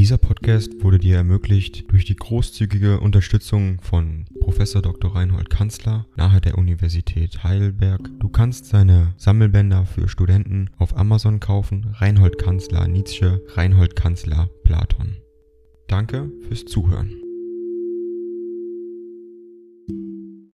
Dieser Podcast wurde dir ermöglicht durch die großzügige Unterstützung von Professor Dr. Reinhold Kanzler nahe der Universität Heidelberg. Du kannst seine Sammelbänder für Studenten auf Amazon kaufen. Reinhold Kanzler Nietzsche, Reinhold Kanzler Platon. Danke fürs Zuhören.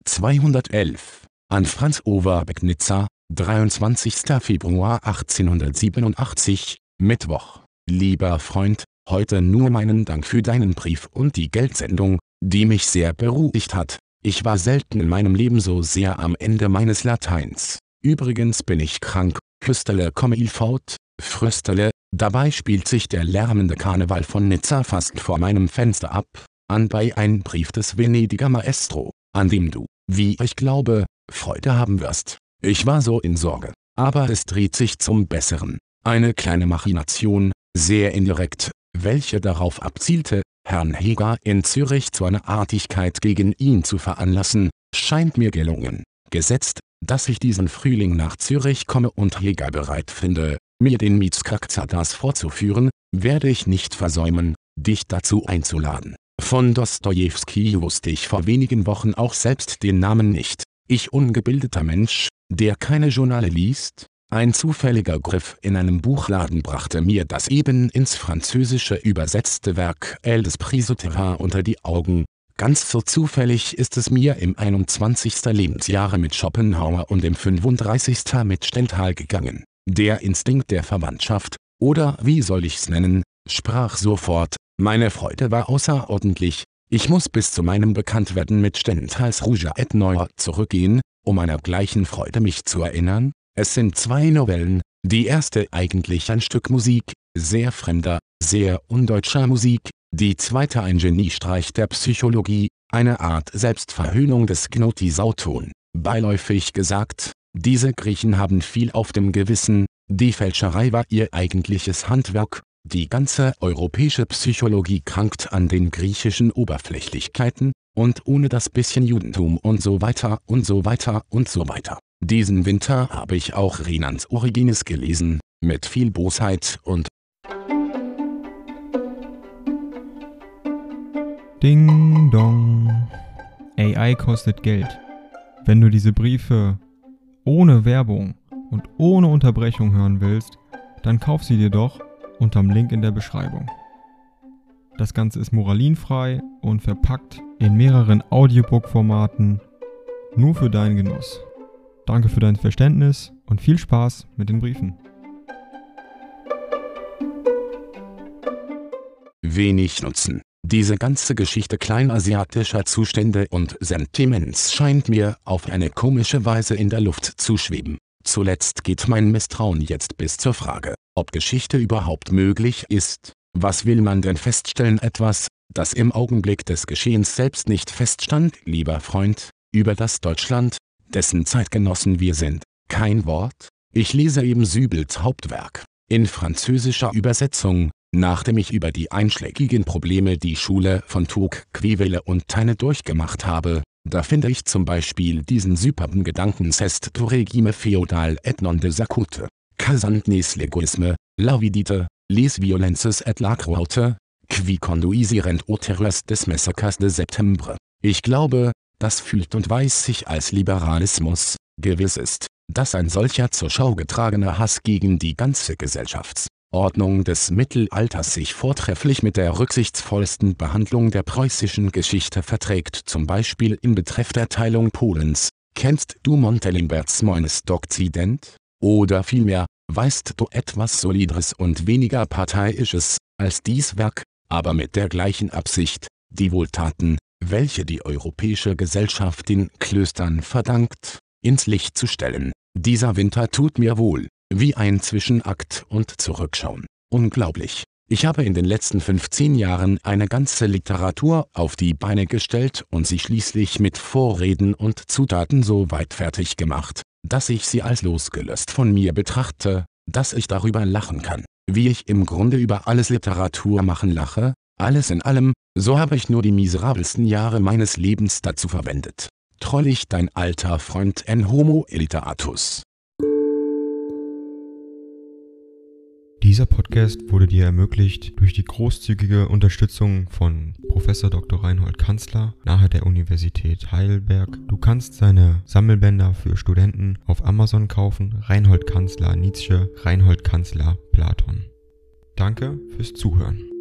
211 an Franz Overbeck Nizza, 23. Februar 1887, Mittwoch. Lieber Freund, Heute nur meinen Dank für deinen Brief und die Geldsendung, die mich sehr beruhigt hat. Ich war selten in meinem Leben so sehr am Ende meines Lateins. Übrigens bin ich krank, Küstele komme il fort, Fröstele, dabei spielt sich der lärmende Karneval von Nizza fast vor meinem Fenster ab, anbei ein Brief des Venediger Maestro, an dem du, wie ich glaube, Freude haben wirst. Ich war so in Sorge, aber es dreht sich zum Besseren. Eine kleine Machination, sehr indirekt, welche darauf abzielte, Herrn Heger in Zürich zu einer Artigkeit gegen ihn zu veranlassen, scheint mir gelungen. Gesetzt, dass ich diesen Frühling nach Zürich komme und Heger bereit finde, mir den Mietskakzadas vorzuführen, werde ich nicht versäumen, dich dazu einzuladen. Von Dostojewski wusste ich vor wenigen Wochen auch selbst den Namen nicht. Ich ungebildeter Mensch, der keine Journale liest, ein zufälliger Griff in einem Buchladen brachte mir das eben ins Französische übersetzte Werk El Esprit Souterrain unter die Augen. Ganz so zufällig ist es mir im 21. Lebensjahre mit Schopenhauer und im 35. mit Stendhal gegangen. Der Instinkt der Verwandtschaft, oder wie soll ich's nennen, sprach sofort, meine Freude war außerordentlich, ich muss bis zu meinem Bekanntwerden mit Stendhals Rouge et Noir zurückgehen, um einer gleichen Freude mich zu erinnern, es sind zwei Novellen, die erste eigentlich ein Stück Musik, sehr fremder, sehr undeutscher Musik, die zweite ein Geniestreich der Psychologie, eine Art Selbstverhöhnung des Gnotisauton. Beiläufig gesagt, diese Griechen haben viel auf dem Gewissen, die Fälscherei war ihr eigentliches Handwerk, die ganze europäische Psychologie krankt an den griechischen Oberflächlichkeiten, und ohne das bisschen Judentum und so weiter und so weiter und so weiter. Diesen Winter habe ich auch Renans Origines gelesen, mit viel Bosheit und Ding dong. AI kostet Geld. Wenn du diese Briefe ohne Werbung und ohne Unterbrechung hören willst, dann kauf sie dir doch unterm Link in der Beschreibung. Das Ganze ist moralinfrei und verpackt in mehreren Audiobook-Formaten nur für deinen Genuss. Danke für dein Verständnis und viel Spaß mit den Briefen. Wenig Nutzen. Diese ganze Geschichte kleinasiatischer Zustände und Sentiments scheint mir auf eine komische Weise in der Luft zu schweben. Zuletzt geht mein Misstrauen jetzt bis zur Frage, ob Geschichte überhaupt möglich ist. Was will man denn feststellen etwas, das im Augenblick des Geschehens selbst nicht feststand, lieber Freund, über das Deutschland, dessen Zeitgenossen wir sind. Kein Wort? Ich lese eben Sübels Hauptwerk, in französischer Übersetzung, nachdem ich über die einschlägigen Probleme die Schule von Tocqueville und Taine durchgemacht habe, da finde ich zum Beispiel diesen superben Gedanken Cest du regime feudal et non de sacute, casantnes legoisme, lavidite, les violences et la croute, qui conduisirent au terreurs des massacres de septembre. Ich glaube, das fühlt und weiß sich als Liberalismus, gewiss ist, dass ein solcher zur Schau getragener Hass gegen die ganze Gesellschaftsordnung des Mittelalters sich vortrefflich mit der rücksichtsvollsten Behandlung der preußischen Geschichte verträgt zum Beispiel in Betreff der Teilung Polens, kennst du Montelimberts Moines d'Occident? Oder vielmehr, weißt du etwas Solidres und weniger Parteiisches, als dies Werk, aber mit der gleichen Absicht, die Wohltaten, welche die europäische Gesellschaft den Klöstern verdankt, ins Licht zu stellen. Dieser Winter tut mir wohl, wie ein Zwischenakt und Zurückschauen. Unglaublich. Ich habe in den letzten 15 Jahren eine ganze Literatur auf die Beine gestellt und sie schließlich mit Vorreden und Zutaten so weit fertig gemacht, dass ich sie als losgelöst von mir betrachte, dass ich darüber lachen kann, wie ich im Grunde über alles Literatur machen lache, alles in allem, so habe ich nur die miserabelsten Jahre meines Lebens dazu verwendet. Trollig dein alter Freund en homo elitatus. Dieser Podcast wurde dir ermöglicht durch die großzügige Unterstützung von Professor Dr. Reinhold Kanzler nahe der Universität Heidelberg. Du kannst seine Sammelbänder für Studenten auf Amazon kaufen. Reinhold Kanzler Nietzsche, Reinhold Kanzler Platon. Danke fürs Zuhören.